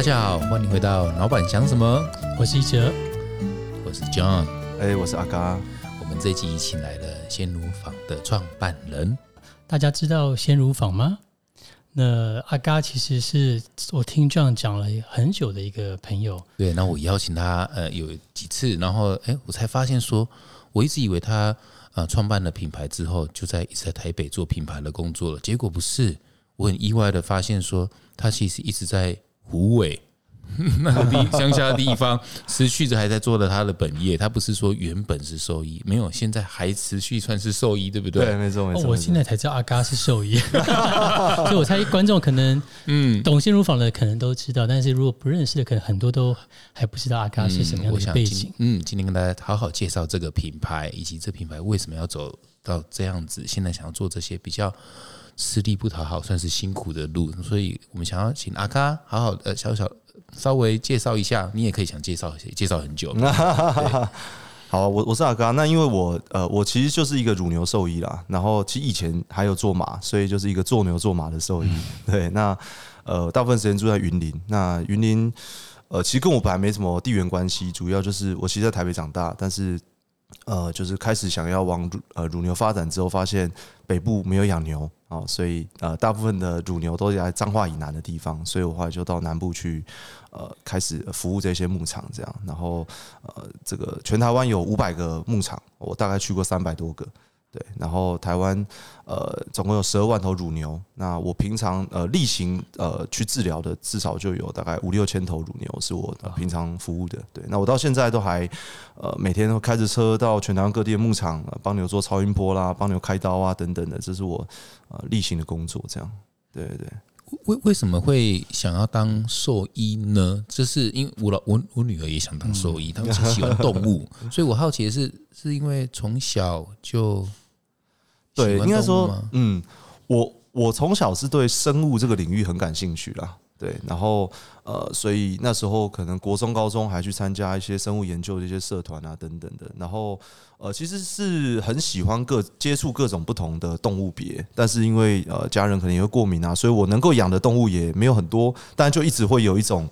大家好，欢迎回到老板想什么，我是一哲，我是 John。哎，我是阿嘎。我们这集请来了鲜乳坊的创办人。大家知道鲜乳坊吗？那阿嘎其实是我听 John 讲了很久的一个朋友。对，那我邀请他呃有几次，然后哎，我才发现说，我一直以为他呃创办了品牌之后就在一直在台北做品牌的工作了，结果不是。我很意外的发现说，他其实一直在湖尾。那个地乡下的地方，持续着还在做的他的本业，他不是说原本是兽医，没有，现在还持续算是兽医，对不对？对，没错没错。我现在才知道阿嘎是兽医，所以我猜观众可能嗯懂新乳坊的可能都知道，但是如果不认识的，可能很多都还不知道阿嘎是什么样的背景。嗯，今天跟大家好好介绍这个品牌，以及这品牌为什么要走到这样子，现在想要做这些比较吃力不讨好，算是辛苦的路，所以我们想要请阿嘎好好的小小。稍微介绍一下，你也可以想介绍介绍很久。好，我我是阿刚。那因为我呃，我其实就是一个乳牛兽医啦。然后其实以前还有做马，所以就是一个做牛做马的兽医。对，那呃，大部分时间住在云林。那云林呃，其实跟我本来没什么地缘关系，主要就是我其实在台北长大，但是呃，就是开始想要往呃乳牛发展之后，发现北部没有养牛。啊，所以呃，大部分的乳牛都在彰化以南的地方，所以我后来就到南部去，呃，开始服务这些牧场，这样，然后呃，这个全台湾有五百个牧场，我大概去过三百多个。对，然后台湾呃总共有十二万头乳牛，那我平常呃例行呃去治疗的至少就有大概五六千头乳牛是我平常服务的。对，那我到现在都还呃每天都开着车到全台湾各地的牧场帮牛做超音波啦，帮牛开刀啊等等的，这是我呃例行的工作。这样，对对对。为为什么会想要当兽医呢？就是因为我老我我女儿也想当兽医，她们喜欢动物，所以我好奇的是，是因为从小就。对，应该说，嗯，我我从小是对生物这个领域很感兴趣啦。对，然后呃，所以那时候可能国中、高中还去参加一些生物研究的一些社团啊，等等的。然后呃，其实是很喜欢各接触各种不同的动物别，但是因为呃家人可能也会过敏啊，所以我能够养的动物也没有很多，但就一直会有一种。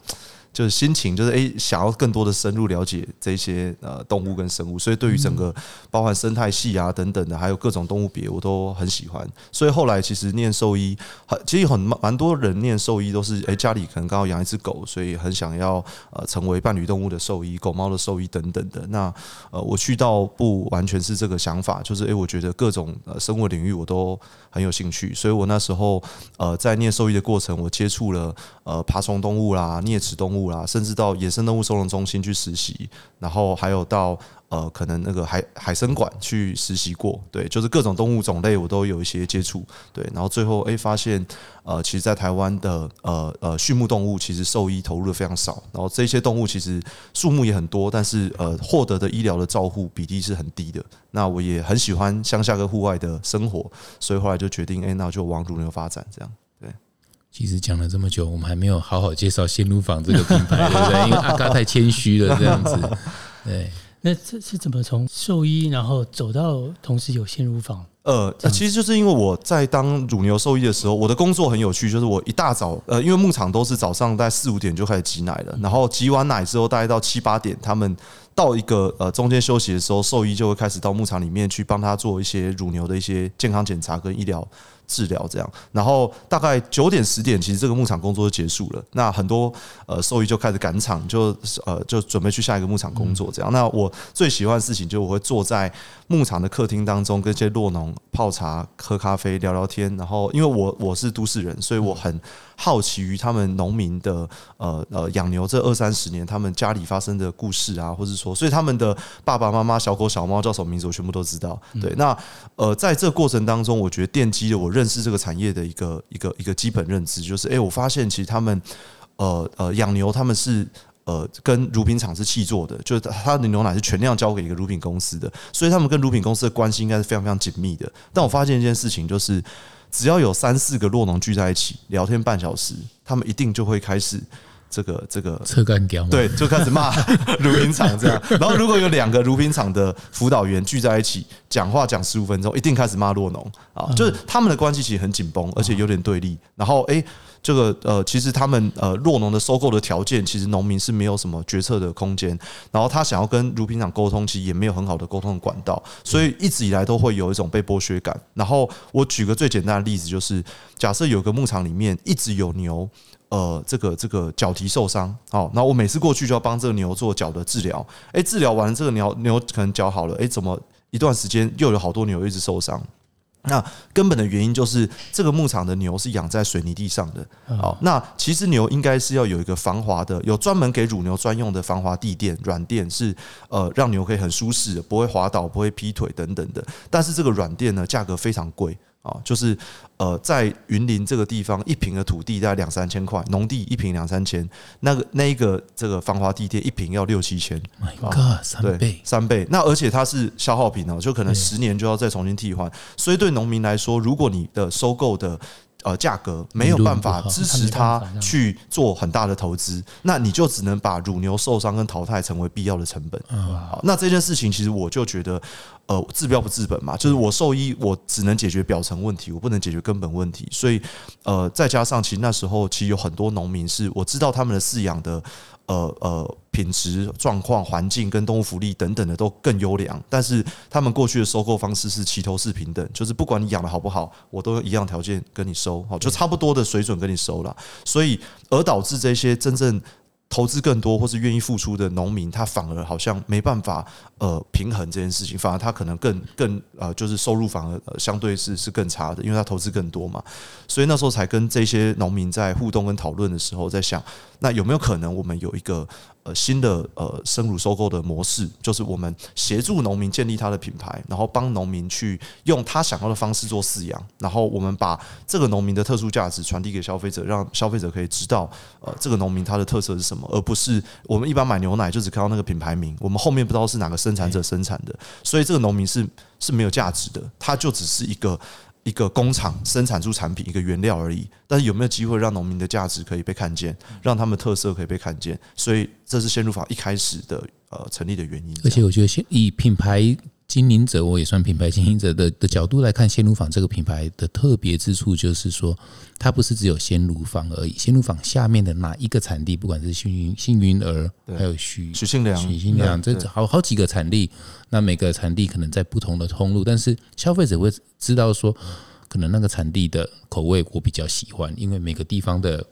就是心情，就是诶，想要更多的深入了解这些呃动物跟生物，所以对于整个包含生态系啊等等的，还有各种动物别，我都很喜欢。所以后来其实念兽医，很其实很蛮多人念兽医都是诶，家里可能刚好养一只狗，所以很想要呃成为伴侣动物的兽医，狗猫的兽医等等的。那呃，我去到不完全是这个想法，就是诶，我觉得各种呃生物领域我都很有兴趣，所以我那时候呃在念兽医的过程，我接触了呃爬虫动物啦、啮齿动物。物啦，甚至到野生动物收容中心去实习，然后还有到呃，可能那个海海生馆去实习过，对，就是各种动物种类我都有一些接触，对，然后最后哎发现，呃，其实，在台湾的呃呃畜牧动物其实兽医投入的非常少，然后这些动物其实数目也很多，但是呃获得的医疗的照护比例是很低的。那我也很喜欢乡下跟户外的生活，所以后来就决定，哎，那就往乳牛发展这样。其实讲了这么久，我们还没有好好介绍鲜乳坊这个品牌，对不对？因为阿嘎太谦虚了，这样子。对，那这是怎么从兽医，然后走到同时有鲜乳坊？呃，其实就是因为我在当乳牛兽医的时候，我的工作很有趣，就是我一大早，呃，因为牧场都是早上在四五点就开始挤奶了，然后挤完奶之后，大概到七八点，他们到一个呃中间休息的时候，兽医就会开始到牧场里面去帮他做一些乳牛的一些健康检查跟医疗。治疗这样，然后大概九点十点，其实这个牧场工作就结束了。那很多呃兽医就开始赶场，就呃就准备去下一个牧场工作这样。那我最喜欢的事情，就我会坐在牧场的客厅当中，跟这些落农泡茶、喝咖啡、聊聊天。然后因为我我是都市人，所以我很。好奇于他们农民的呃呃养牛这二三十年，他们家里发生的故事啊，或者说，所以他们的爸爸妈妈、小狗小猫叫什么名字，我全部都知道。对，那呃，在这个过程当中，我觉得奠基了我认识这个产业的一个一个一个基本认知，就是哎，我发现其实他们呃呃养牛，他们是呃跟乳品厂是契作的，就是他的牛奶是全量交给一个乳品公司的，所以他们跟乳品公司的关系应该是非常非常紧密的。但我发现一件事情就是。只要有三四个洛农聚在一起聊天半小时，他们一定就会开始这个这个车干掉，对，就开始骂乳品厂这样。然后如果有两个乳品厂的辅导员聚在一起讲话讲十五分钟，一定开始骂洛农啊，就是他们的关系其实很紧绷，而且有点对立。然后哎。这个呃，其实他们呃，弱农的收购的条件，其实农民是没有什么决策的空间。然后他想要跟乳品厂沟通，其实也没有很好的沟通的管道，所以一直以来都会有一种被剥削感。然后我举个最简单的例子，就是假设有个牧场里面一直有牛，呃，这个这个脚蹄受伤，好，那我每次过去就要帮这个牛做脚的治疗。诶，治疗完这个牛牛可能脚好了，诶，怎么一段时间又有好多牛一直受伤？那根本的原因就是这个牧场的牛是养在水泥地上的。好，那其实牛应该是要有一个防滑的，有专门给乳牛专用的防滑地垫、软垫，是呃让牛可以很舒适，不会滑倒、不会劈腿等等的。但是这个软垫呢，价格非常贵。啊，就是呃，在云林这个地方，一平的土地大概两三千块，农地一平两三千，那个那一个这个防滑地垫一平要六七千，My God，三倍三倍。那而且它是消耗品哦，就可能十年就要再重新替换，所以对农民来说，如果你的收购的。呃，价格没有办法支持他去做很大的投资，那你就只能把乳牛受伤跟淘汰成为必要的成本。好，那这件事情其实我就觉得，呃，治标不治本嘛，就是我兽医我只能解决表层问题，我不能解决根本问题。所以，呃，再加上其实那时候其实有很多农民是我知道他们的饲养的。呃呃，品质状况、环境跟动物福利等等的都更优良，但是他们过去的收购方式是齐头式平等，就是不管你养的好不好，我都一样条件跟你收，好就差不多的水准跟你收了，所以而导致这些真正。投资更多或是愿意付出的农民，他反而好像没办法呃平衡这件事情，反而他可能更更呃就是收入反而相对是是更差的，因为他投资更多嘛。所以那时候才跟这些农民在互动跟讨论的时候，在想，那有没有可能我们有一个呃新的呃生乳收购的模式，就是我们协助农民建立他的品牌，然后帮农民去用他想要的方式做饲养，然后我们把这个农民的特殊价值传递给消费者，让消费者可以知道呃这个农民他的特色是什么。而不是我们一般买牛奶就只看到那个品牌名，我们后面不知道是哪个生产者生产的，所以这个农民是是没有价值的，它就只是一个一个工厂生产出产品一个原料而已。但是有没有机会让农民的价值可以被看见，让他们特色可以被看见？所以这是鲜乳法一开始的呃成立的原因。而且我觉得以品牌。经营者，我也算品牌经营者的的角度来看，鲜乳坊这个品牌的特别之处，就是说，它不是只有鲜乳坊而已。鲜乳坊下面的哪一个产地，不管是幸运幸运儿，还有许许信良、许信良，这好好几个产地，那每个产地可能在不同的通路，但是消费者会知道说，可能那个产地的口味我比较喜欢，因为每个地方的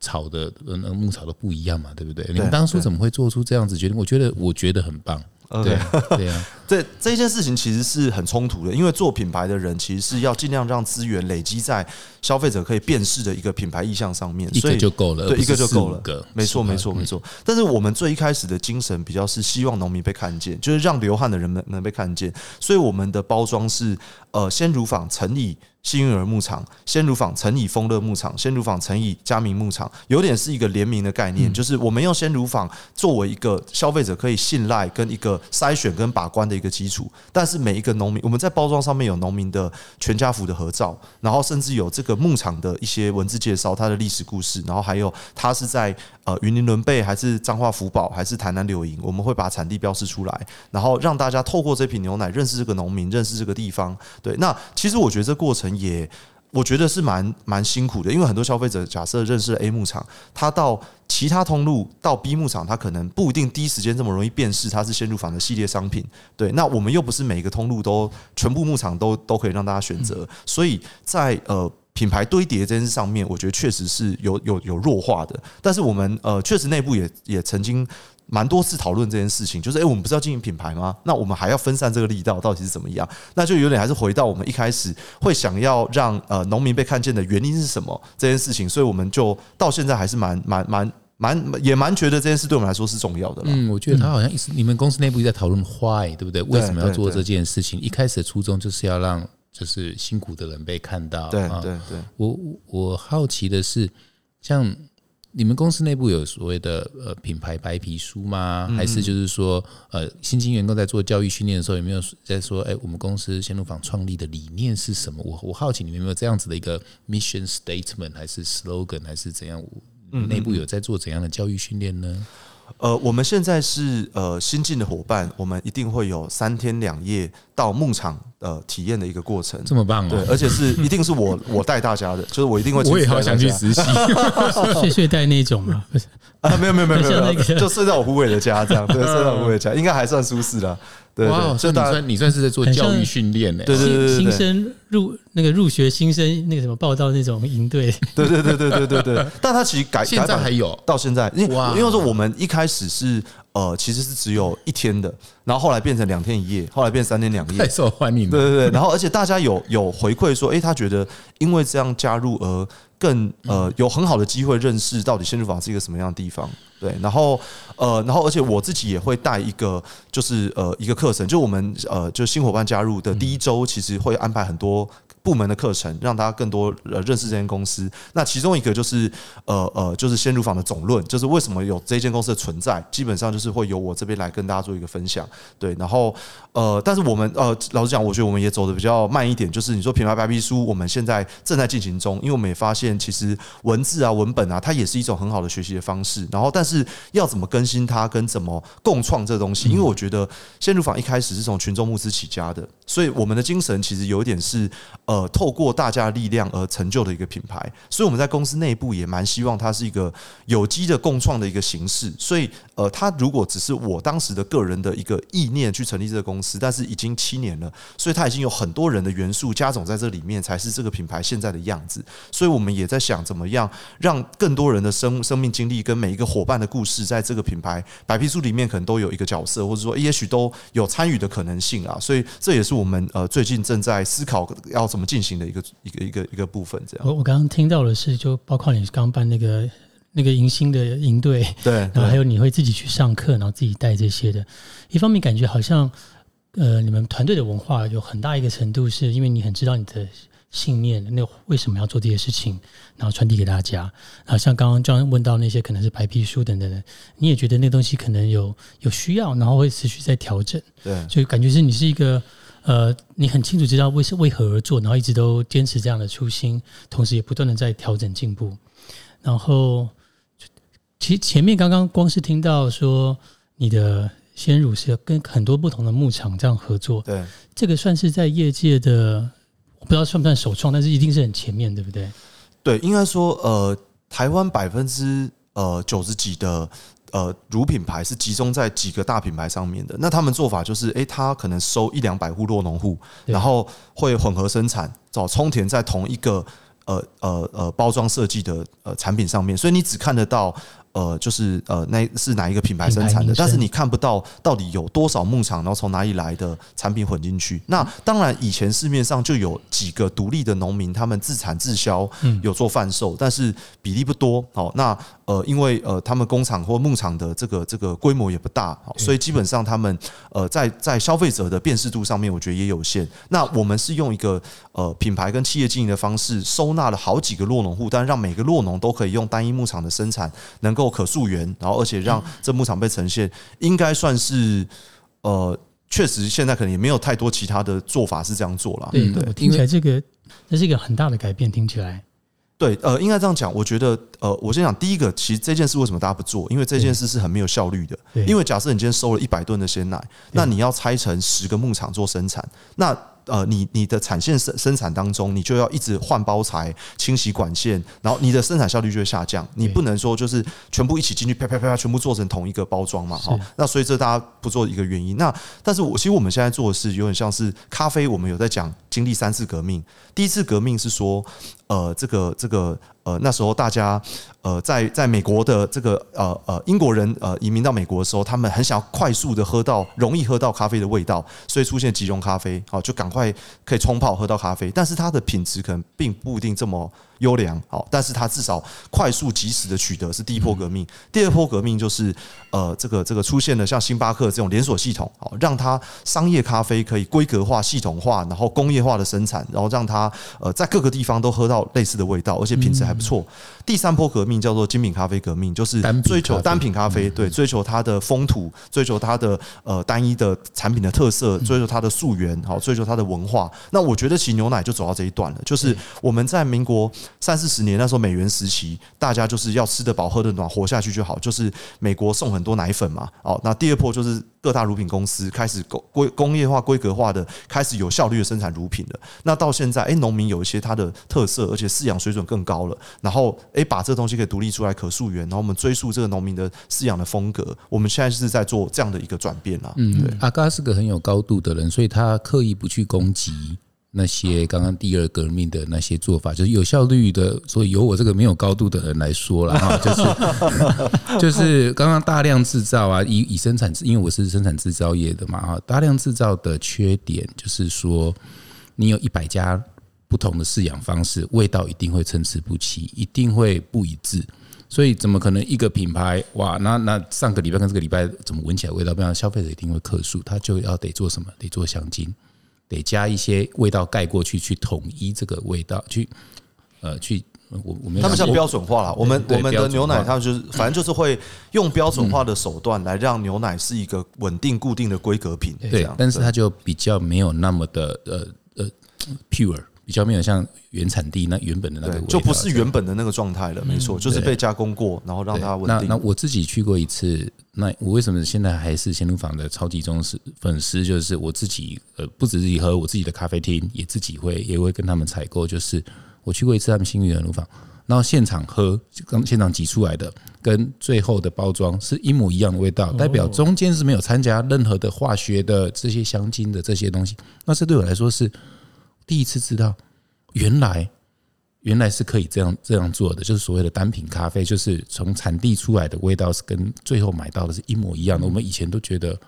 草的呃牧草都不一样嘛，对不对？你们当初怎么会做出这样子决定？我觉得，我觉得很棒。对对呀，这这件事情其实是很冲突的，因为做品牌的人其实是要尽量让资源累积在消费者可以辨识的一个品牌意向上面，所以就够了，对，一个就够了，没错，没错，没错。但是我们最一开始的精神比较是希望农民被看见，就是让流汗的人们能被看见，所以我们的包装是呃鲜乳坊乘以。幸运儿牧场、鲜乳坊乘以丰乐牧场、鲜乳坊乘以嘉明牧场，有点是一个联名的概念，就是我们用鲜乳坊作为一个消费者可以信赖跟一个筛选跟把关的一个基础。但是每一个农民，我们在包装上面有农民的全家福的合照，然后甚至有这个牧场的一些文字介绍，它的历史故事，然后还有它是在呃云林伦贝还是彰化福宝还是台南柳营，我们会把产地标示出来，然后让大家透过这瓶牛奶认识这个农民，认识这个地方。对，那其实我觉得这过程。也我觉得是蛮蛮辛苦的，因为很多消费者假设认识了 A 牧场，他到其他通路到 B 牧场，他可能不一定第一时间这么容易辨识它是鲜乳坊的系列商品。对，那我们又不是每个通路都全部牧场都都可以让大家选择，所以在呃品牌堆叠这件事上面，我觉得确实是有有有弱化的。但是我们呃确实内部也也曾经。蛮多次讨论这件事情，就是哎，我们不是要经营品牌吗？那我们还要分散这个力道，到底是怎么样？那就有点还是回到我们一开始会想要让呃农民被看见的原因是什么这件事情，所以我们就到现在还是蛮蛮蛮蛮也蛮觉得这件事对我们来说是重要的。嗯，我觉得他好像你们公司内部在讨论 why 对不对？为什么要做这件事情？一开始的初衷就是要让就是辛苦的人被看到。对对对，我我好奇的是像。你们公司内部有所谓的呃品牌白皮书吗？还是就是说呃新进员工在做教育训练的时候有没有在说哎我们公司鲜乳坊创立的理念是什么？我我好奇你们有没有这样子的一个 mission statement 还是 slogan 还是怎样？内部有在做怎样的教育训练呢？呃，我们现在是呃新进的伙伴，我们一定会有三天两夜到牧场呃体验的一个过程，这么棒哦！对，而且是一定是我我带大家的，就是我一定会。我也好想去实习，睡睡袋那种吗？啊，没有没有没有没有，就睡在我胡伟的家这样，对，睡在我胡伟家应该还算舒适的。哇，所以你算你算是在做教育训练呢？对对对新生入那个入学新生那个什么报道那种营队，对对对对对对对。但他其实改现在还有到现在，因为因为说我们一开始是呃其实是只有一天的，然后后来变成两天一夜，后来变三天两夜，太受欢迎。对对对，然后而且大家有有回馈说，哎，他觉得因为这样加入而更呃有很好的机会认识到底先入坊是一个什么样的地方。对，然后呃，然后而且我自己也会带一个，就是呃一个课程，就我们呃就新伙伴加入的第一周，其实会安排很多。部门的课程，让大家更多呃认识这间公司。那其中一个就是呃呃，就是先入坊的总论，就是为什么有这间公司的存在，基本上就是会由我这边来跟大家做一个分享。对，然后呃，但是我们呃，老实讲，我觉得我们也走的比较慢一点。就是你说品牌白皮书，我们现在正在进行中，因为我们也发现，其实文字啊、文本啊，它也是一种很好的学习的方式。然后，但是要怎么更新它，跟怎么共创这东西，因为我觉得先入坊一开始是从群众募资起家的，所以我们的精神其实有一点是呃。透过大家的力量而成就的一个品牌，所以我们在公司内部也蛮希望它是一个有机的共创的一个形式。所以，呃，它如果只是我当时的个人的一个意念去成立这个公司，但是已经七年了，所以它已经有很多人的元素加总在这里面，才是这个品牌现在的样子。所以我们也在想，怎么样让更多人的生生命经历跟每一个伙伴的故事，在这个品牌白皮书里面可能都有一个角色，或者说也许都有参与的可能性啊。所以这也是我们呃最近正在思考要怎。进行的一个一个一个一个部分，这样。我我刚刚听到的是，就包括你刚办那个那个迎新的营队，对，然后还有你会自己去上课，然后自己带这些的。一方面感觉好像，呃，你们团队的文化有很大一个程度，是因为你很知道你的信念，那为什么要做这些事情，然后传递给大家。然后像刚刚这样问到那些可能是白皮书等等的，你也觉得那东西可能有有需要，然后会持续在调整。对，就感觉是你是一个。呃，你很清楚知道为是为何而做，然后一直都坚持这样的初心，同时也不断的在调整进步。然后，其实前面刚刚光是听到说你的鲜乳是跟很多不同的牧场这样合作，对，这个算是在业界的，我不知道算不算首创，但是一定是很前面，对不对？对，应该说，呃，台湾百分之呃九十几的。呃，乳品牌是集中在几个大品牌上面的。那他们做法就是，诶，他可能收一两百户落农户，然后会混合生产，找充填在同一个呃呃呃包装设计的呃产品上面，所以你只看得到。呃，就是呃，那是哪一个品牌生产的？但是你看不到到底有多少牧场，然后从哪里来的产品混进去。那当然，以前市面上就有几个独立的农民，他们自产自销，有做贩售，但是比例不多。好，那呃，因为呃，他们工厂或牧场的这个这个规模也不大，所以基本上他们呃，在在消费者的辨识度上面，我觉得也有限。那我们是用一个呃品牌跟企业经营的方式，收纳了好几个落农户，但让每个落农都可以用单一牧场的生产能。够可溯源，然后而且让这牧场被呈现，应该算是呃，确实现在可能也没有太多其他的做法是这样做了。对对，听起来这个这是一个很大的改变，听起来。对，呃，应该这样讲。我觉得，呃，我先讲第一个，其实这件事为什么大家不做？因为这件事是很没有效率的。因为假设你今天收了一百吨的鲜奶，那你要拆成十个牧场做生产，那。呃，你你的产线生生产当中，你就要一直换包材、清洗管线，然后你的生产效率就会下降。你不能说就是全部一起进去，啪啪啪啪，全部做成同一个包装嘛？哈，那所以这大家不做一个原因。那但是我其实我们现在做的是有点像是咖啡，我们有在讲经历三次革命。第一次革命是说，呃，这个这个。呃，那时候大家，呃，在在美国的这个呃呃英国人呃移民到美国的时候，他们很想要快速的喝到容易喝到咖啡的味道，所以出现即溶咖啡，好就赶快可以冲泡喝到咖啡，但是它的品质可能并不一定这么。优良好，但是它至少快速及时的取得是第一波革命。第二波革命就是呃，这个这个出现了像星巴克这种连锁系统，好让它商业咖啡可以规格化、系统化，然后工业化的生产，然后让它呃在各个地方都喝到类似的味道，而且品质还不错。第三波革命叫做精品咖啡革命，就是追求单品咖啡，对，追求它的风土，追求它的呃单一的产品的特色，追求它的溯源，好，追求它的文化。那我觉得其实牛奶就走到这一段了，就是我们在民国三四十年那时候美元时期，大家就是要吃得饱、喝得暖、活下去就好，就是美国送很多奶粉嘛，哦，那第二波就是各大乳品公司开始工规工业化、规格化的开始有效率的生产乳品了。那到现在，哎，农民有一些它的特色，而且饲养水准更高了，然后。诶，把这个东西可以独立出来，可溯源，然后我们追溯这个农民的饲养的风格。我们现在是在做这样的一个转变啦。嗯，对。阿嘎是个很有高度的人，所以他刻意不去攻击那些刚刚第二革命的那些做法，就是有效率的。所以由我这个没有高度的人来说了哈，就是 就是刚刚大量制造啊，以以生产，因为我是生产制造业的嘛哈，大量制造的缺点就是说，你有一百家。不同的饲养方式，味道一定会参差不齐，一定会不一致。所以怎么可能一个品牌哇？那那上个礼拜跟这个礼拜怎么闻起来味道不一样？消费者一定会克数，他就要得做什么？得做香精，得加一些味道盖过去，去统一这个味道，去呃去我我们他们叫标准化了。我们我们的牛奶，他们就是反正就是会用标准化的手段来让牛奶是一个稳定固定的规格品。对，但是它就比较没有那么的呃呃 pure。比较没有像原产地那原本的那个，就不是原本的那个状态了。没错，就是被加工过，然后让它稳定。那那我自己去过一次，那我为什么现在还是鲜乳坊的超级忠实粉丝？就是我自己呃，不只是喝我自己的咖啡厅，也自己会也会跟他们采购。就是我去过一次他们新源乳坊，然后现场喝，刚现场挤出来的，跟最后的包装是一模一样的味道，代表中间是没有参加任何的化学的这些香精的这些东西。那这对我来说是。第一次知道，原来原来是可以这样这样做的，就是所谓的单品咖啡，就是从产地出来的味道是跟最后买到的是一模一样的。我们以前都觉得，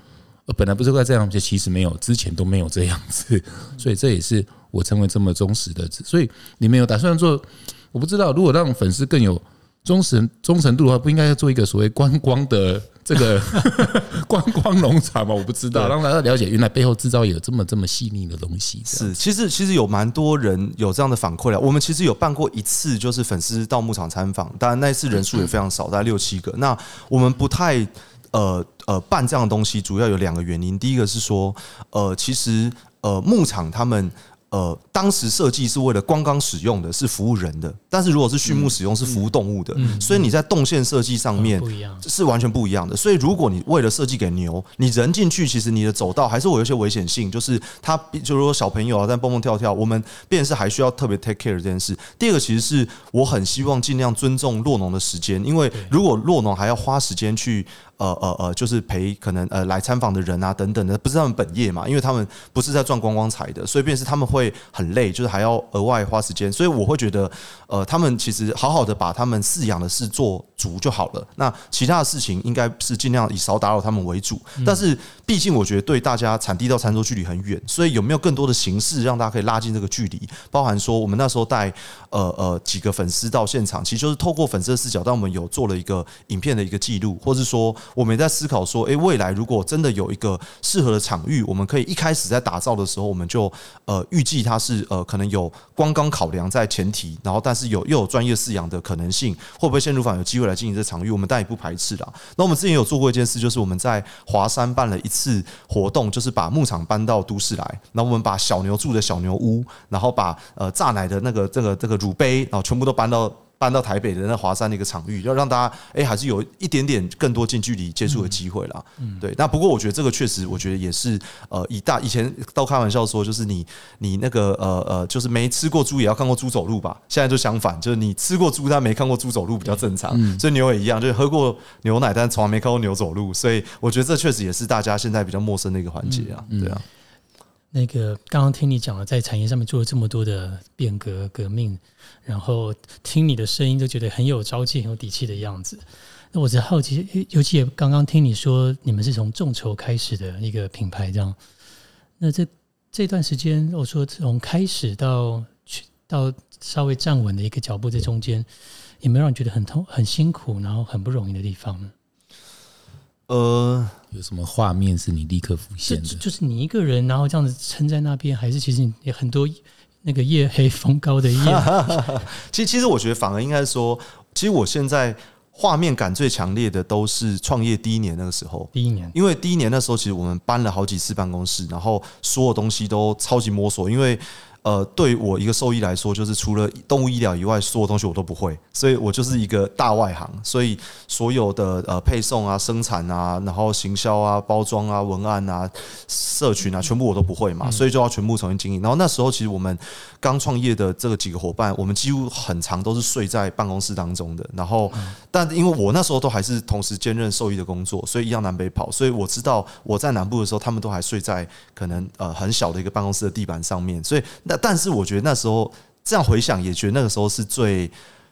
呃，本来不是该这样，就其实没有，之前都没有这样子。所以这也是我成为这么忠实的。所以你们有打算做？我不知道，如果让粉丝更有忠诚忠诚度的话，不应该要做一个所谓观光的。这个 观光农场嘛，我不知道，让大家了解原来背后制造有这么这么细腻的东西。是，其实其实有蛮多人有这样的反馈了。我们其实有办过一次，就是粉丝到牧场参访，当然那一次人数也非常少，大概六七个。那我们不太呃呃办这样的东西，主要有两个原因。第一个是说，呃，其实呃牧场他们。呃，当时设计是为了观光使用的，是服务人的；但是如果是畜牧使用，是服务动物的。所以你在动线设计上面是完全不一样的。所以如果你为了设计给牛，你人进去，其实你的走道还是会有一些危险性，就是它，就是说小朋友啊在蹦蹦跳跳，我们便是还需要特别 take care 这件事。第二个，其实是我很希望尽量尊重落农的时间，因为如果落农还要花时间去。呃呃呃，就是陪可能呃来参访的人啊等等的，不是他们本业嘛，因为他们不是在赚观光财的，所以便是他们会很累，就是还要额外花时间，所以我会觉得，呃，他们其实好好的把他们饲养的事做足就好了。那其他的事情应该是尽量以少打扰他们为主。但是毕竟我觉得对大家产地到餐桌距离很远，所以有没有更多的形式让大家可以拉近这个距离？包含说我们那时候带呃呃几个粉丝到现场，其实就是透过粉丝的视角，但我们有做了一个影片的一个记录，或是说。我们也在思考说，诶，未来如果真的有一个适合的场域，我们可以一开始在打造的时候，我们就呃预计它是呃可能有光刚考量在前提，然后但是有又有专业饲养的可能性，会不会鲜乳坊有机会来进行这场域？我们当然也不排斥啦。那我们之前有做过一件事，就是我们在华山办了一次活动，就是把牧场搬到都市来，然后我们把小牛住的小牛屋，然后把呃榨奶的那个这个这个乳杯，然后全部都搬到。搬到台北的那华山的一个场域，要让大家哎，还是有一点点更多近距离接触的机会啦。嗯，对。那不过我觉得这个确实，我觉得也是呃，以大以前都开玩笑说，就是你你那个呃呃，就是没吃过猪也要看过猪走路吧。现在就相反，就是你吃过猪但没看过猪走路比较正常。所以牛也一样，就是喝过牛奶但从来没看过牛走路。所以我觉得这确实也是大家现在比较陌生的一个环节啊。对啊。那个刚刚听你讲了，在产业上面做了这么多的变革革命，然后听你的声音都觉得很有朝气、很有底气的样子。那我只好奇，尤其也刚刚听你说，你们是从众筹开始的一个品牌，这样。那这这段时间，我说从开始到去到稍微站稳的一个脚步，在中间有没有让你觉得很痛、很辛苦，然后很不容易的地方呢？呃，有什么画面是你立刻浮现的？就是你一个人，然后这样子撑在那边，还是其实也很多那个夜黑风高的夜。其实，其实我觉得反而应该说，其实我现在画面感最强烈的都是创业第一年那个时候。第一年，因为第一年那时候，其实我们搬了好几次办公室，然后所有东西都超级摸索，因为。呃，对我一个兽医来说，就是除了动物医疗以外，所有东西我都不会，所以我就是一个大外行。所以所有的呃配送啊、生产啊、然后行销啊、包装啊、文案啊、社群啊，全部我都不会嘛，所以就要全部重新经营。然后那时候其实我们刚创业的这个几个伙伴，我们几乎很长都是睡在办公室当中的。然后，但因为我那时候都还是同时兼任兽医的工作，所以一样南北跑。所以我知道我在南部的时候，他们都还睡在可能呃很小的一个办公室的地板上面，所以。那但是我觉得那时候这样回想，也觉得那个时候是最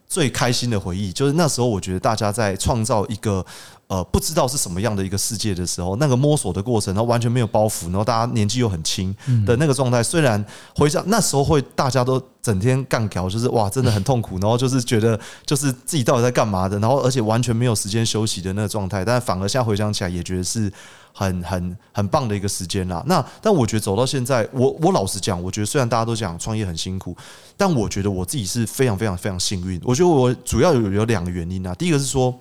最开心的回忆。就是那时候，我觉得大家在创造一个呃不知道是什么样的一个世界的时候，那个摸索的过程，然后完全没有包袱，然后大家年纪又很轻的那个状态。虽然回想那时候会大家都整天干搞，就是哇，真的很痛苦，然后就是觉得就是自己到底在干嘛的，然后而且完全没有时间休息的那个状态。但反而现在回想起来，也觉得是。很很很棒的一个时间啦。那但我觉得走到现在，我我老实讲，我觉得虽然大家都讲创业很辛苦，但我觉得我自己是非常非常非常幸运。我觉得我主要有有两个原因啊。第一个是说，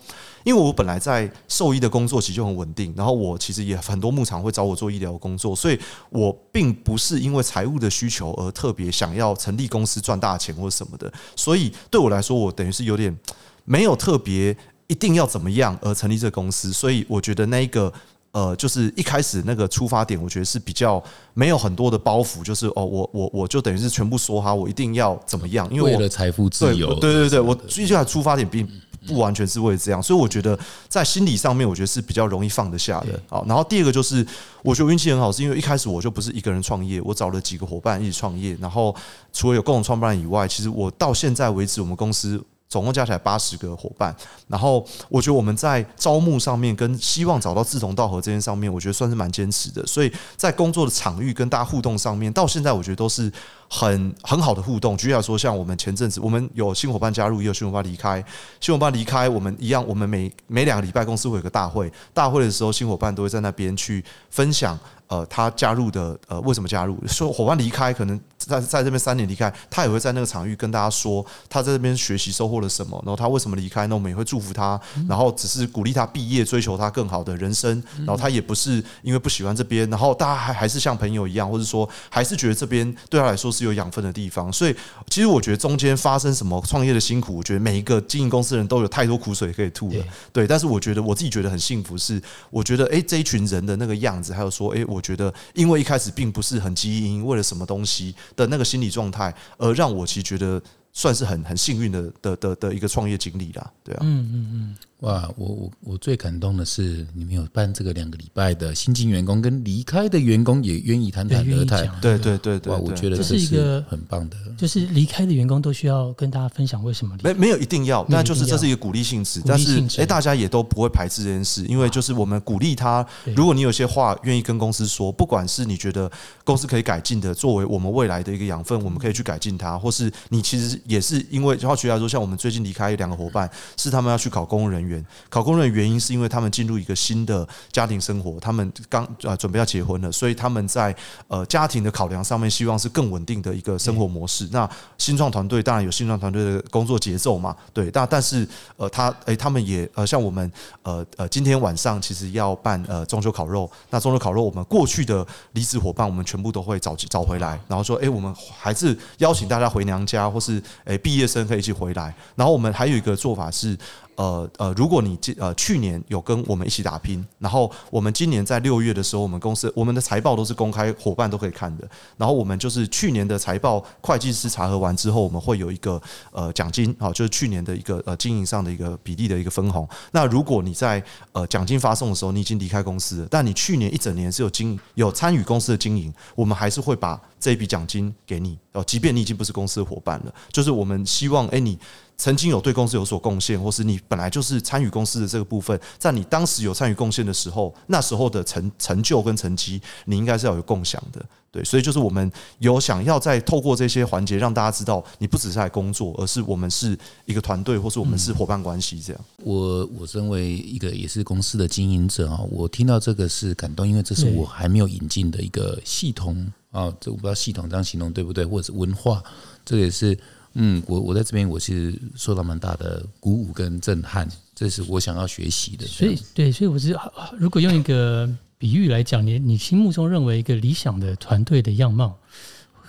因为我本来在兽医的工作其实就很稳定，然后我其实也很多牧场会找我做医疗工作，所以我并不是因为财务的需求而特别想要成立公司赚大钱或者什么的。所以对我来说，我等于是有点没有特别一定要怎么样而成立这个公司。所以我觉得那一个。呃，就是一开始那个出发点，我觉得是比较没有很多的包袱，就是哦，我我我就等于是全部说哈，我一定要怎么样，因为为了财富自由，对对对，我最近的出发点并不完全是为了这样，所以我觉得在心理上面，我觉得是比较容易放得下的。好，然后第二个就是，我觉得运气很好，是因为一开始我就不是一个人创业，我找了几个伙伴一起创业，然后除了有共同创办人以外，其实我到现在为止，我们公司。总共加起来八十个伙伴，然后我觉得我们在招募上面跟希望找到志同道合这件上面，我觉得算是蛮坚持的。所以在工作的场域跟大家互动上面，到现在我觉得都是很很好的互动。举例来说，像我们前阵子我们有新伙伴加入，也有新伙伴离开。新伙伴离开，我们一样，我们每每两个礼拜公司会有个大会，大会的时候新伙伴都会在那边去分享。呃，他加入的呃，为什么加入？说伙伴离开，可能在在这边三年离开，他也会在那个场域跟大家说，他在这边学习收获了什么，然后他为什么离开？那我们也会祝福他，然后只是鼓励他毕业，追求他更好的人生。然后他也不是因为不喜欢这边，然后大家还还是像朋友一样，或者说还是觉得这边对他来说是有养分的地方。所以，其实我觉得中间发生什么创业的辛苦，我觉得每一个经营公司的人都有太多苦水可以吐了。对，但是我觉得我自己觉得很幸福，是我觉得哎，这一群人的那个样子，还有说哎我。我觉得，因为一开始并不是很基因，为了什么东西的那个心理状态，而让我其实觉得算是很很幸运的的的的一个创业经历啦，对啊，嗯嗯嗯。哇，我我我最感动的是，你们有办这个两个礼拜的新进员工跟离开的员工也愿意谈谈而谈，对对对对，哇，我觉得这是一个很棒的，就是离开的员工都需要跟大家分享为什么没没有一定要，那就是这是一个鼓励性质，但是哎，大家也都不会排斥这件事，因为就是我们鼓励他，如果你有些话愿意跟公司说，不管是你觉得公司可以改进的，作为我们未来的一个养分，我们可以去改进它，或是你其实也是因为，然后举例来说，像我们最近离开两个伙伴，是他们要去考公务人员。考公人的原因是因为他们进入一个新的家庭生活，他们刚呃准备要结婚了，所以他们在呃家庭的考量上面，希望是更稳定的一个生活模式。那新创团队当然有新创团队的工作节奏嘛，对，但但是呃他诶他们也呃像我们呃呃今天晚上其实要办呃中秋烤肉，那中秋烤肉我们过去的离职伙伴我们全部都会找找回来，然后说诶我们还是邀请大家回娘家，或是诶毕业生可以一起回来，然后我们还有一个做法是。呃呃，如果你今呃去年有跟我们一起打拼，然后我们今年在六月的时候，我们公司我们的财报都是公开，伙伴都可以看的。然后我们就是去年的财报，会计师查核完之后，我们会有一个呃奖金啊，就是去年的一个呃经营上的一个比例的一个分红。那如果你在呃奖金发送的时候，你已经离开公司了，但你去年一整年是有经有参与公司的经营，我们还是会把这一笔奖金给你哦，即便你已经不是公司的伙伴了。就是我们希望，哎你。曾经有对公司有所贡献，或是你本来就是参与公司的这个部分，在你当时有参与贡献的时候，那时候的成成就跟成绩，你应该是要有共享的。对，所以就是我们有想要在透过这些环节，让大家知道，你不只是在工作，而是我们是一个团队，或是我们是伙伴关系这样。我我身为一个也是公司的经营者啊，我听到这个是感动，因为这是我还没有引进的一个系统啊，这我不知道系统这样形容对不对，或者是文化，这也是。嗯，我我在这边，我其实受到蛮大的鼓舞跟震撼，这是我想要学习的。所以，对，所以我是如果用一个比喻来讲，你你心目中认为一个理想的团队的样貌，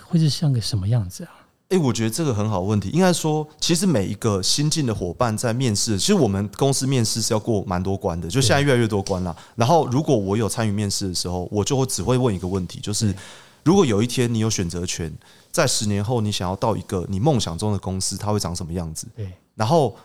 会是像个什么样子啊？哎，我觉得这个很好问题。应该说，其实每一个新进的伙伴在面试，其实我们公司面试是要过蛮多关的，就现在越来越多关了。然后，如果我有参与面试的时候，我就会只会问一个问题，就是如果有一天你有选择权。在十年后，你想要到一个你梦想中的公司，它会长什么样子？对。然后，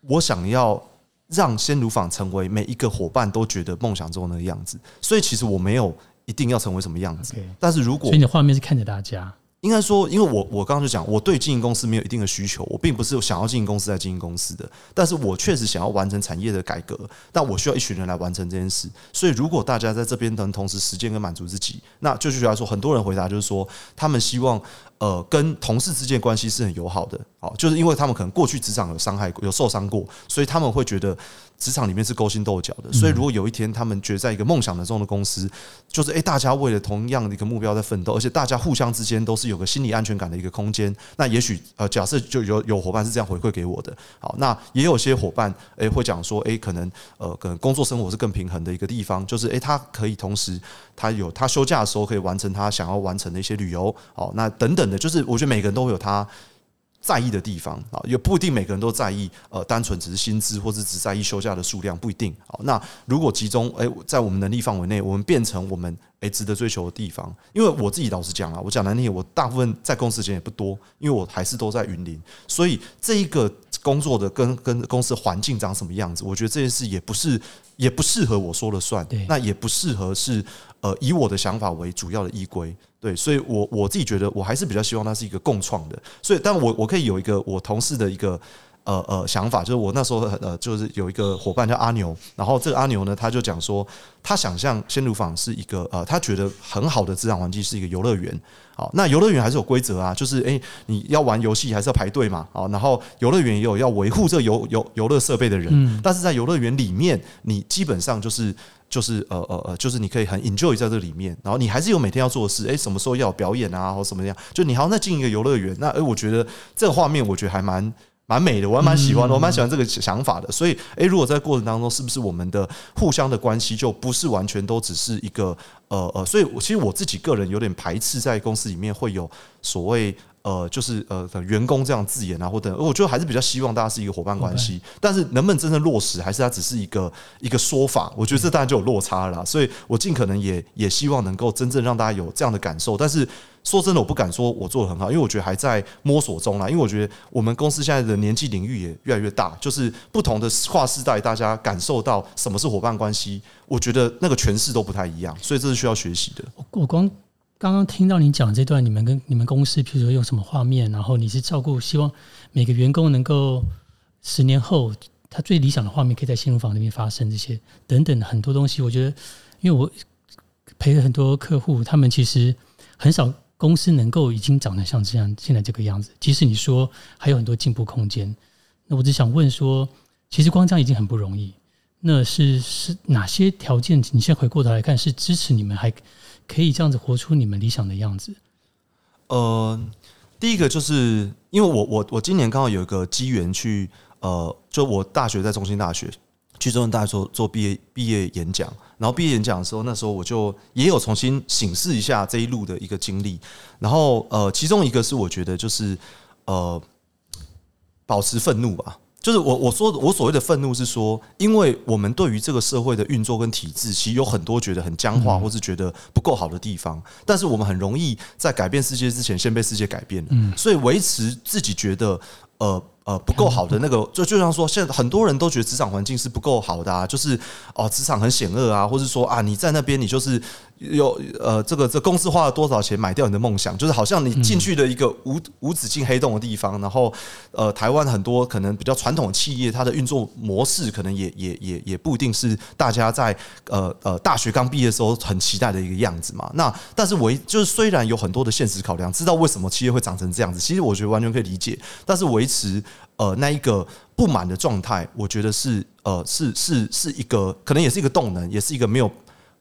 我想要让鲜乳坊成为每一个伙伴都觉得梦想中的样子。所以，其实我没有一定要成为什么样子。但是如果，所以你的画面是看着大家。应该说，因为我我刚刚就讲，我对经营公司没有一定的需求，我并不是想要经营公司在经营公司的，但是我确实想要完成产业的改革，但我需要一群人来完成这件事。所以，如果大家在这边能同时实践跟满足自己，那就需要说，很多人回答就是说，他们希望。呃，跟同事之间关系是很友好的，好，就是因为他们可能过去职场有伤害过、有受伤过，所以他们会觉得职场里面是勾心斗角的。所以如果有一天他们觉得在一个梦想的中的公司，就是诶，大家为了同样的一个目标在奋斗，而且大家互相之间都是有个心理安全感的一个空间，那也许呃，假设就有有伙伴是这样回馈给我的，好，那也有些伙伴诶会讲说，诶，可能呃，可能工作生活是更平衡的一个地方，就是诶，他可以同时他有他休假的时候可以完成他想要完成的一些旅游，好，那等等。的，就是我觉得每个人都会有他在意的地方啊，也不一定每个人都在意，呃，单纯只是薪资，或是只在意休假的数量，不一定。好，那如果集中，哎，在我们能力范围内，我们变成我们哎值得追求的地方。因为我自己老实讲啊，我讲难听，我大部分在公司时间也不多，因为我还是都在云林，所以这一个工作的跟跟公司环境长什么样子，我觉得这件事也不是也不适合我说了算，那也不适合是。呃，以我的想法为主要的依归，对，所以我我自己觉得，我还是比较希望它是一个共创的。所以，但我我可以有一个我同事的一个呃呃想法，就是我那时候呃就是有一个伙伴叫阿牛，然后这个阿牛呢，他就讲说，他想象鲜乳坊是一个呃，他觉得很好的自然环境是一个游乐园。好，那游乐园还是有规则啊，就是诶，你要玩游戏还是要排队嘛。好，然后游乐园也有要维护这游游游乐设备的人，但是在游乐园里面，你基本上就是。就是呃呃呃，就是你可以很 enjoy 在这里面，然后你还是有每天要做的事，哎，什么时候要表演啊，或什么样？就你好像在进一个游乐园，那哎，我觉得这个画面，我觉得还蛮蛮美的，我还蛮喜欢的，我蛮喜欢这个想法的。所以，哎，如果在过程当中，是不是我们的互相的关系就不是完全都只是一个呃呃？所以，我其实我自己个人有点排斥在公司里面会有所谓。呃，就是呃，员工这样字眼啊，或等我觉得还是比较希望大家是一个伙伴关系。但是能不能真正落实，还是它只是一个一个说法？我觉得这当然就有落差了。所以我尽可能也也希望能够真正让大家有这样的感受。但是说真的，我不敢说我做的很好，因为我觉得还在摸索中啦。因为我觉得我们公司现在的年纪领域也越来越大，就是不同的跨世代，大家感受到什么是伙伴关系，我觉得那个诠释都不太一样，所以这是需要学习的。我光。刚刚听到你讲这段，你们跟你们公司，譬如说用什么画面，然后你是照顾，希望每个员工能够十年后他最理想的画面可以在新荣坊那边发生，这些等等很多东西，我觉得，因为我陪了很多客户，他们其实很少公司能够已经长得像这样现在这个样子。即使你说还有很多进步空间，那我只想问说，其实光这样已经很不容易。那是是哪些条件？你现在回过头来看，是支持你们还？可以这样子活出你们理想的样子。呃，第一个就是因为我我我今年刚好有一个机缘去呃，就我大学在中心大学去中心大学做做毕业毕业演讲，然后毕业演讲的时候，那时候我就也有重新审视一下这一路的一个经历。然后呃，其中一个是我觉得就是呃，保持愤怒吧。就是我我说我所谓的愤怒是说，因为我们对于这个社会的运作跟体制，其实有很多觉得很僵化，或是觉得不够好的地方。但是我们很容易在改变世界之前，先被世界改变了。所以维持自己觉得呃呃不够好的那个，就就像说，现在很多人都觉得职场环境是不够好的啊，就是哦职场很险恶啊，或是说啊你在那边你就是有呃，这个这公司花了多少钱买掉你的梦想？就是好像你进去的一个无无止境黑洞的地方，然后呃，台湾很多可能比较传统的企业，它的运作模式可能也也也也不一定是大家在呃呃大学刚毕业的时候很期待的一个样子嘛。那但是我就是虽然有很多的现实考量，知道为什么企业会长成这样子，其实我觉得完全可以理解。但是维持呃那一个不满的状态，我觉得是呃是是是一个可能也是一个动能，也是一个没有。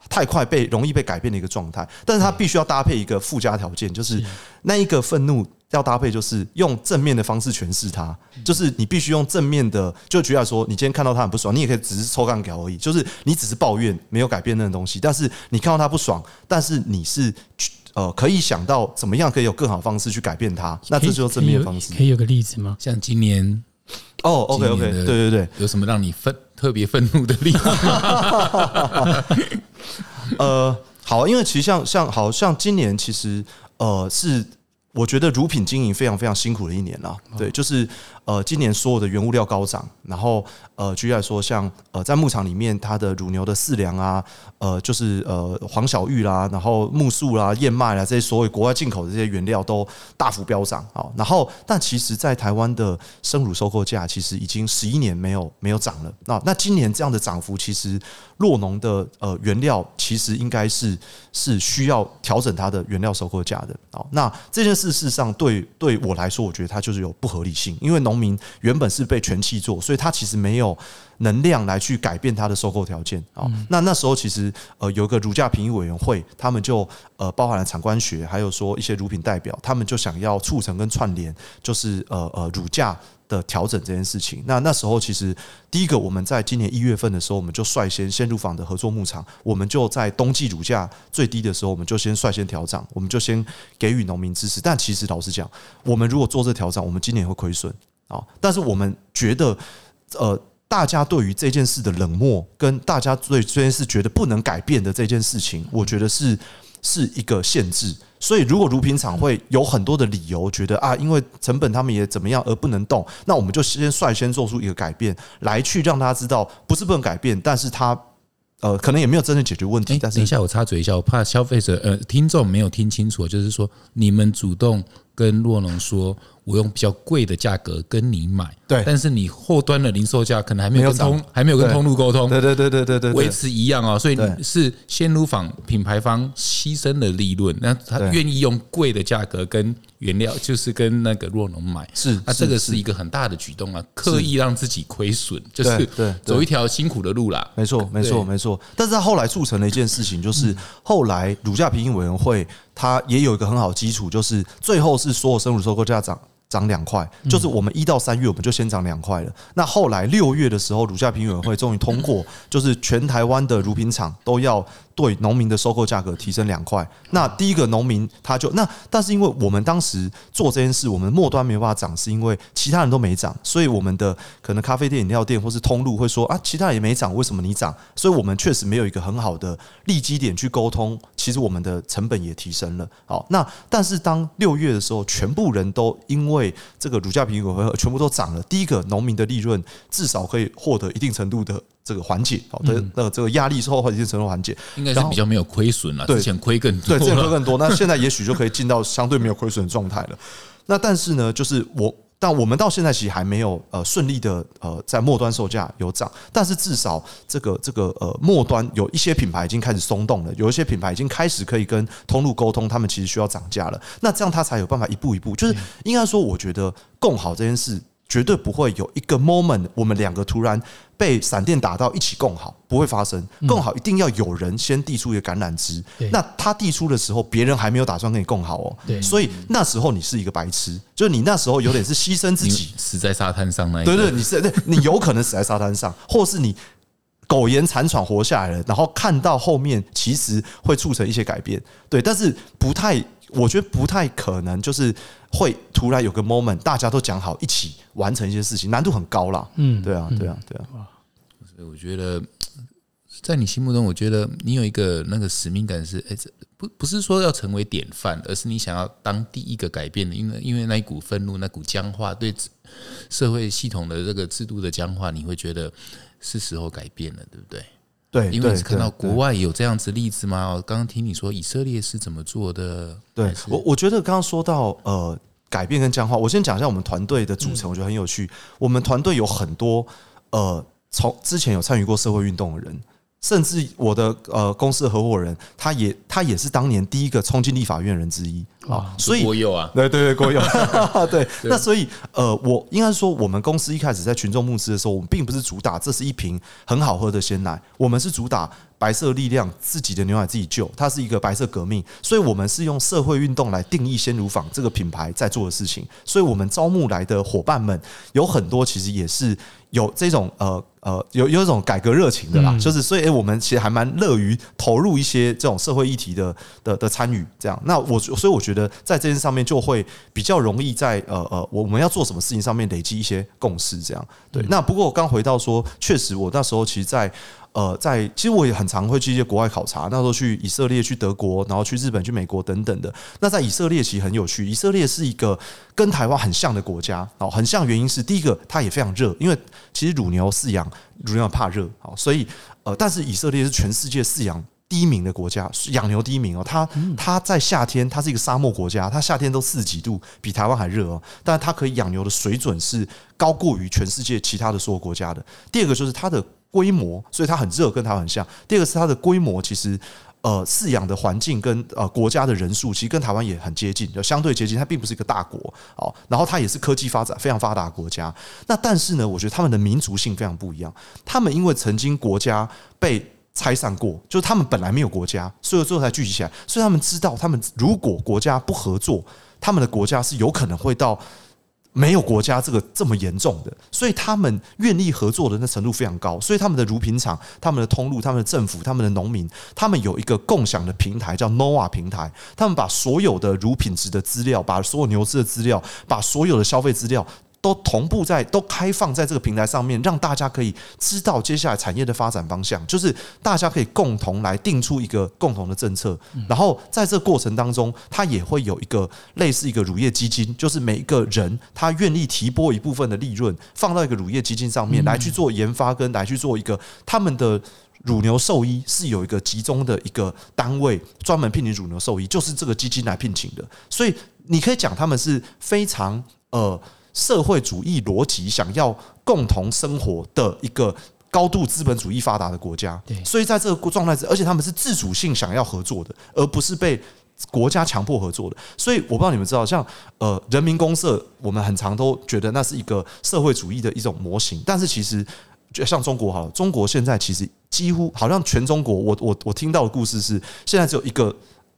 太快被容易被改变的一个状态，但是它必须要搭配一个附加条件，就是那一个愤怒要搭配，就是用正面的方式诠释它，就是你必须用正面的，就举例来说，你今天看到他很不爽，你也可以只是抽干条而已，就是你只是抱怨，没有改变那个东西，但是你看到他不爽，但是你是呃可以想到怎么样可以有更好方式去改变他，那这就是正面方式。可以有个例子吗？像今年哦，OK OK，对对对，有什么让你愤特别愤怒的力量？呃，好，因为其实像像好像今年其实呃是我觉得乳品经营非常非常辛苦的一年了，对，就是呃今年所有的原物料高涨，然后呃举例来说，像呃在牧场里面它的乳牛的饲粮啊，呃就是呃黄小玉啦，然后木素啦、燕麦啦这些所谓国外进口的这些原料都大幅飙涨啊，然后但其实在台湾的生乳收购价其实已经十一年没有没有涨了，那那今年这样的涨幅其实。洛农的呃原料其实应该是是需要调整它的原料收购价的哦。那这件事事实上对对我来说，我觉得它就是有不合理性，因为农民原本是被全气做，所以他其实没有能量来去改变他的收购条件啊。那那时候其实呃有一个乳价评议委员会，他们就呃包含了产官学，还有说一些乳品代表，他们就想要促成跟串联，就是呃呃乳价。的调整这件事情，那那时候其实第一个，我们在今年一月份的时候，我们就率先先入坊的合作牧场，我们就在冬季乳价最低的时候，我们就先率先调涨，我们就先给予农民支持。但其实老实讲，我们如果做这调整，我们今年会亏损啊。但是我们觉得，呃，大家对于这件事的冷漠，跟大家对这件事觉得不能改变的这件事情，我觉得是是一个限制。所以，如果乳品厂会有很多的理由觉得啊，因为成本他们也怎么样而不能动，那我们就先率先做出一个改变，来去让大家知道，不是不能改变，但是他呃可能也没有真正解决问题。但是等一下，我插嘴一下，我怕消费者呃听众没有听清楚，就是说你们主动跟洛农说。我用比较贵的价格跟你买，对，但是你后端的零售价可能还没有通，还没有跟通路沟通，对。对对对对对，维持一样啊，所以是鲜乳坊品牌方牺牲了利润，那他愿意用贵的价格跟原料，就是跟那个若农买，是，那这个是一个很大的举动啊，刻意让自己亏损，就是对走一条辛苦的路啦，没错没错没错，但是他后来促成了一件事情，就是后来乳价评议委员会，它也有一个很好的基础，就是最后是所有生乳收购价涨。涨两块，就是我们一到三月我们就先涨两块了。那后来六月的时候，乳价评委会终于通过，就是全台湾的乳品厂都要。对农民的收购价格提升两块，那第一个农民他就那，但是因为我们当时做这件事，我们末端没有办法涨，是因为其他人都没涨，所以我们的可能咖啡店、饮料店或是通路会说啊，其他人也没涨，为什么你涨？所以我们确实没有一个很好的利基点去沟通，其实我们的成本也提升了。好，那但是当六月的时候，全部人都因为这个乳价评委全部都涨了，第一个农民的利润至少可以获得一定程度的。这个缓解，好的，那这个压力之后或者是程度缓解，应该是比较没有亏损了。之前亏更多，对，之前亏更多，那现在也许就可以进到相对没有亏损的状态了。那但是呢，就是我，但我们到现在其实还没有呃顺利的呃在末端售价有涨，但是至少这个这个呃末端有一些品牌已经开始松动了，有一些品牌已经开始可以跟通路沟通，他们其实需要涨价了。那这样他才有办法一步一步，就是应该说，我觉得共好这件事。绝对不会有一个 moment，我们两个突然被闪电打到一起共好，不会发生。共好一定要有人先递出一个橄榄枝，那他递出的时候，别人还没有打算跟你共好哦。所以那时候你是一个白痴，就是你那时候有点是牺牲自己，死在沙滩上那一对对，你是对，你有可能死在沙滩上，或是你苟延残喘活下来了，然后看到后面其实会促成一些改变，对，但是不太。我觉得不太可能，就是会突然有个 moment，大家都讲好一起完成一些事情，难度很高啦。嗯，对啊，对啊，对啊。所以我觉得，在你心目中，我觉得你有一个那个使命感是，哎，这不不是说要成为典范，而是你想要当第一个改变的，因为因为那一股愤怒、那股僵化，对社会系统的这个制度的僵化，你会觉得是时候改变了，对不对？对，因为看到国外有这样子例子吗？刚刚听你说以色列是怎么做的？对我，我觉得刚刚说到呃改变跟僵化，我先讲一下我们团队的组成，我觉得很有趣。我们团队有很多呃从之前有参与过社会运动的人。甚至我的呃公司的合伙人，他也他也是当年第一个冲进立法院人之一。啊，所以国有啊，对对对，国有，对，那所以呃，我应该说，我们公司一开始在群众募资的时候，我们并不是主打这是一瓶很好喝的鲜奶，我们是主打白色力量，自己的牛奶自己救，它是一个白色革命，所以我们是用社会运动来定义鲜乳坊这个品牌在做的事情，所以我们招募来的伙伴们有很多其实也是有这种呃。呃，有有一种改革热情的啦，就是所以，哎，我们其实还蛮乐于投入一些这种社会议题的的的参与，这样。那我所以我觉得在这件上面就会比较容易在呃呃我们要做什么事情上面累积一些共识，这样。对。那不过我刚回到说，确实我那时候其实，在。呃，在其实我也很常会去一些国外考察，那时候去以色列、去德国，然后去日本、去美国等等的。那在以色列其实很有趣，以色列是一个跟台湾很像的国家哦，很像原因是第一个它也非常热，因为其实乳牛饲养乳牛怕热哦，所以呃，但是以色列是全世界饲养第一名的国家，养牛第一名哦。它它在夏天它是一个沙漠国家，它夏天都四十几度，比台湾还热哦，但是它可以养牛的水准是高过于全世界其他的所有国家的。第二个就是它的。规模，所以它很热，跟它很像。第二个是它的规模，其实呃饲养的环境跟呃国家的人数，其实跟台湾也很接近，就相对接近。它并不是一个大国哦，然后它也是科技发展非常发达国家。那但是呢，我觉得他们的民族性非常不一样。他们因为曾经国家被拆散过，就是他们本来没有国家，所以最后才聚集起来。所以他们知道，他们如果国家不合作，他们的国家是有可能会到。没有国家这个这么严重的，所以他们愿意合作的那程度非常高。所以他们的乳品厂、他们的通路、他们的政府、他们的农民，他们有一个共享的平台叫 Nova 平台。他们把所有的乳品质的资料、把所有牛只的资料、把所有的消费资料。都同步在都开放在这个平台上面，让大家可以知道接下来产业的发展方向，就是大家可以共同来定出一个共同的政策。然后在这过程当中，它也会有一个类似一个乳业基金，就是每一个人他愿意提拨一部分的利润放到一个乳业基金上面来去做研发，跟来去做一个他们的乳牛兽医是有一个集中的一个单位专门聘请乳牛兽医，就是这个基金来聘请的。所以你可以讲他们是非常呃。社会主义逻辑想要共同生活的一个高度资本主义发达的国家，所以在这个状态之，而且他们是自主性想要合作的，而不是被国家强迫合作的。所以我不知道你们知道，像呃人民公社，我们很常都觉得那是一个社会主义的一种模型，但是其实就像中国哈，中国现在其实几乎好像全中国，我我我听到的故事是，现在只有一个。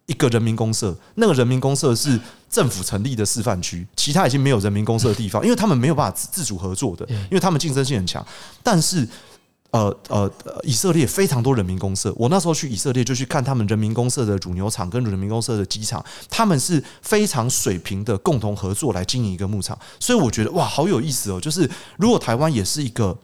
一个人民公社，那个人民公社是政府成立的示范区，其他已经没有人民公社的地方，因为他们没有办法自主合作的，因为他们竞争性很强。但是，呃呃，以色列非常多人民公社，我那时候去以色列就去看他们人民公社的乳牛场跟人民公社的机场，他们是非常水平的共同合作来经营一个牧场，所以我觉得哇，好有意思哦！就是如果台湾也是一个。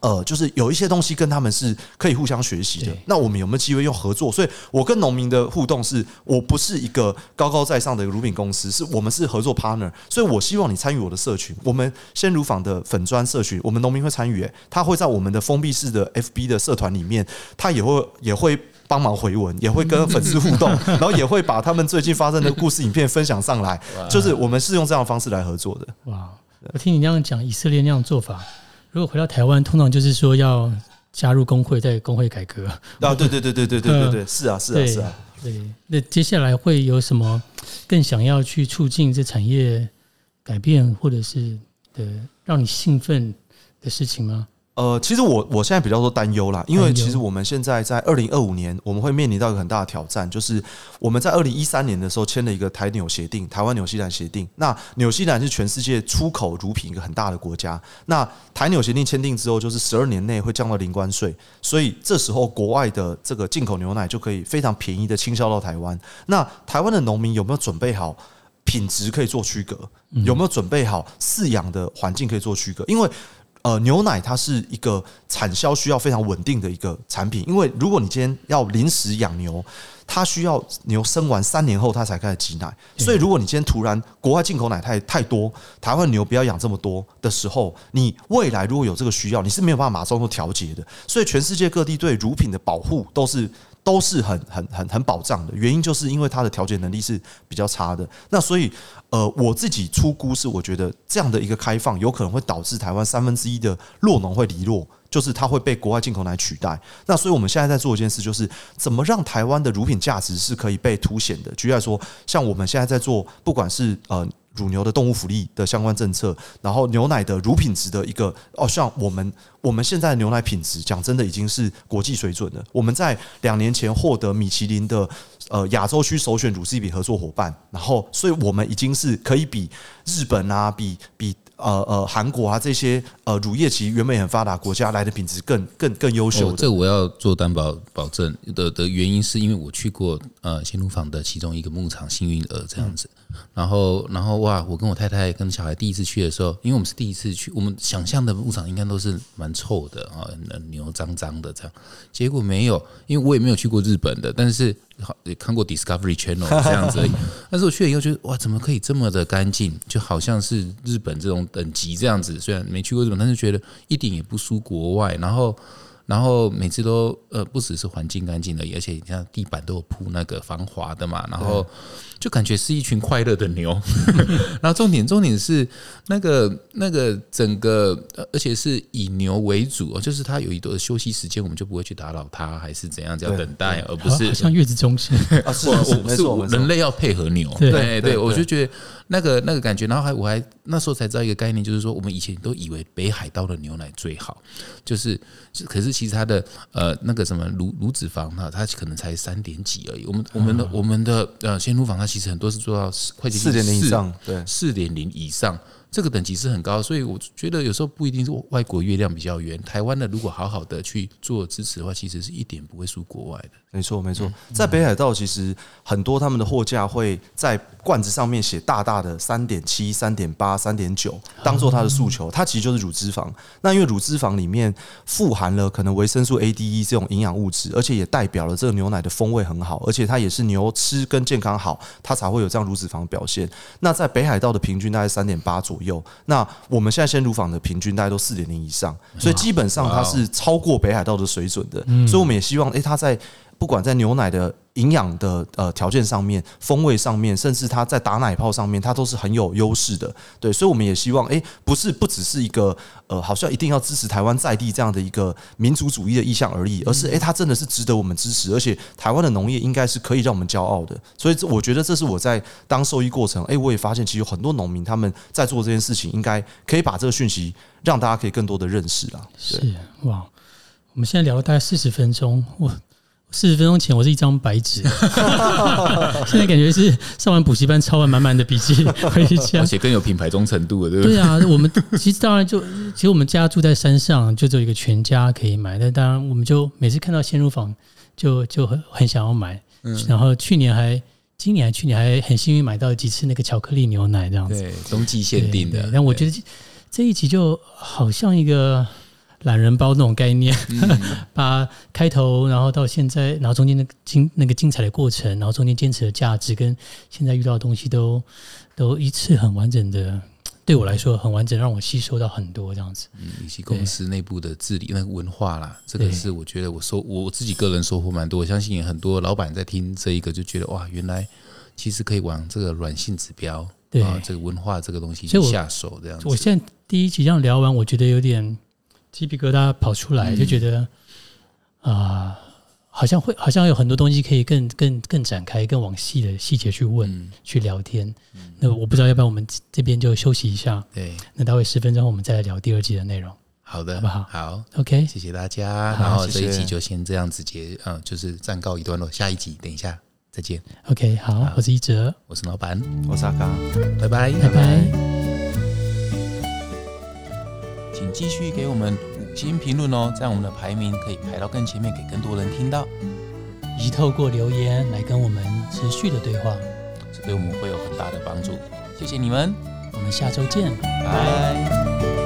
呃，就是有一些东西跟他们是可以互相学习的。那我们有没有机会用合作？所以我跟农民的互动是，我不是一个高高在上的乳品公司，是我们是合作 partner。所以我希望你参与我的社群，我们鲜乳坊的粉砖社群，我们农民会参与，他会在我们的封闭式的 FB 的社团里面，他也会也会帮忙回文，也会跟粉丝互动，然后也会把他们最近发生的故事影片分享上来。就是我们是用这样的方式来合作的。哇，我听你那样讲，以色列那样做法。如果回到台湾，通常就是说要加入工会，在工会改革。啊，对对对对对对对对，是啊是啊是啊。对，那接下来会有什么更想要去促进这产业改变，或者是的让你兴奋的事情吗？呃，其实我我现在比较多担忧啦，因为其实我们现在在二零二五年，我们会面临到一个很大的挑战，就是我们在二零一三年的时候签了一个台纽协定，台湾纽西兰协定。那纽西兰是全世界出口乳品一个很大的国家。那台纽协定签订之后，就是十二年内会降到零关税，所以这时候国外的这个进口牛奶就可以非常便宜的倾销到台湾。那台湾的农民有没有准备好品质可以做区隔？有没有准备好饲养的环境可以做区隔？因为呃，牛奶它是一个产销需要非常稳定的一个产品，因为如果你今天要临时养牛，它需要牛生完三年后它才开始挤奶，所以如果你今天突然国外进口奶太太多，台湾牛不要养这么多的时候，你未来如果有这个需要，你是没有办法马上做调节的。所以全世界各地对乳品的保护都是。都是很很很很保障的，原因就是因为它的调节能力是比较差的。那所以，呃，我自己出估是，我觉得这样的一个开放有可能会导致台湾三分之一的弱农会离落，就是它会被国外进口来取代。那所以我们现在在做一件事，就是怎么让台湾的乳品价值是可以被凸显的。举例来说，像我们现在在做，不管是呃。乳牛的动物福利的相关政策，然后牛奶的乳品质的一个哦，像我们我们现在的牛奶品质，讲真的已经是国际水准了。我们在两年前获得米其林的呃亚洲区首选乳制品合作伙伴，然后所以我们已经是可以比日本啊，比比。呃呃，韩国啊这些呃乳业其实原本很发达国家来的品质更更更优秀。这我要做担保保证的的原因，是因为我去过呃鲜乳坊的其中一个牧场幸运儿这样子，然后然后哇，我跟我太太跟小孩第一次去的时候，因为我们是第一次去，我们想象的牧场应该都是蛮臭的啊，牛脏脏的这样，结果没有，因为我也没有去过日本的，但是。好，也看过 Discovery Channel 这样子，但是我去了以后觉得哇，怎么可以这么的干净？就好像是日本这种等级这样子。虽然没去过日本，但是觉得一点也不输国外。然后。然后每次都呃不只是环境干净的，而且你看地板都有铺那个防滑的嘛，然后就感觉是一群快乐的牛。然后重点重点是那个那个整个，而且是以牛为主，就是它有一段休息时间，我们就不会去打扰它，还是怎样要等待，而不是像月子中心 啊，是是是，人类要配合牛。对对，我就觉得那个那个感觉，然后还我还那时候才知道一个概念，就是说我们以前都以为北海道的牛奶最好，就是可是。其实它的呃那个什么乳乳脂肪哈，它可能才三点几而已。我们我们的我们的呃鲜乳坊，它其实很多是做到快四点零以上，对，四点零以上。这个等级是很高，所以我觉得有时候不一定是外国月亮比较圆。台湾的如果好好的去做支持的话，其实是一点不会输国外的。没错，没错。在北海道，其实很多他们的货架会在罐子上面写大大的三点七、三点八、三点九，当做它的诉求。它其实就是乳脂肪。那因为乳脂肪里面富含了可能维生素 A、D、E 这种营养物质，而且也代表了这个牛奶的风味很好，而且它也是牛吃跟健康好，它才会有这样乳脂肪表现。那在北海道的平均大概三点八左右。有，那我们现在鲜乳坊的平均大概都四点零以上，所以基本上它是超过北海道的水准的，所以我们也希望，诶，它在不管在牛奶的。营养的呃条件上面，风味上面，甚至它在打奶泡上面，它都是很有优势的。对，所以我们也希望，哎，不是不只是一个呃，好像一定要支持台湾在地这样的一个民族主义的意向而已，而是哎，它真的是值得我们支持，而且台湾的农业应该是可以让我们骄傲的。所以，我觉得这是我在当受益过程，哎，我也发现其实有很多农民他们在做这件事情，应该可以把这个讯息让大家可以更多的认识了。是哇，我们现在聊了大概四十分钟，我。四十分钟前，我是一张白纸 现在感觉是上完补习班抄完满满的笔记 回家，而且更有品牌忠诚度了，对不对？对啊，我们其实当然就，其实我们家住在山上，就只有一个全家可以买。但当然，我们就每次看到鲜乳坊，就就很很想要买。嗯，然后去年还，今年还去年还很幸运买到几次那个巧克力牛奶这样子，对，冬季限定的。但我觉得这一集就好像一个。懒人包那种概念，把开头，然后到现在，然后中间那个精那个精彩的过程，然后中间坚持的价值，跟现在遇到的东西，都都一次很完整的，对我来说很完整，让我吸收到很多这样子。嗯，以及公司内部的治理那个文化啦，这个是我觉得我收我自己个人收获蛮多。我相信很多老板在听这一个就觉得哇，原来其实可以往这个软性指标，对这个文化这个东西下手这样子。我现在第一集这样聊完，我觉得有点。鸡皮疙瘩跑出来，就觉得啊，好像会，好像有很多东西可以更、更、更展开，更往细的细节去问、去聊天。那我不知道要不要我们这边就休息一下？对，那待会十分钟我们再来聊第二季的内容。好的，好不好？好，OK，谢谢大家。然后这一集就先这样子结，嗯，就是暂告一段落。下一集等一下再见。OK，好，我是一哲，我是老板，我是阿刚，拜拜，拜拜。请继续给我们五星评论哦，这样我们的排名可以排到更前面，给更多人听到。以及透过留言来跟我们持续的对话，这对我们会有很大的帮助。谢谢你们，我们下周见，拜。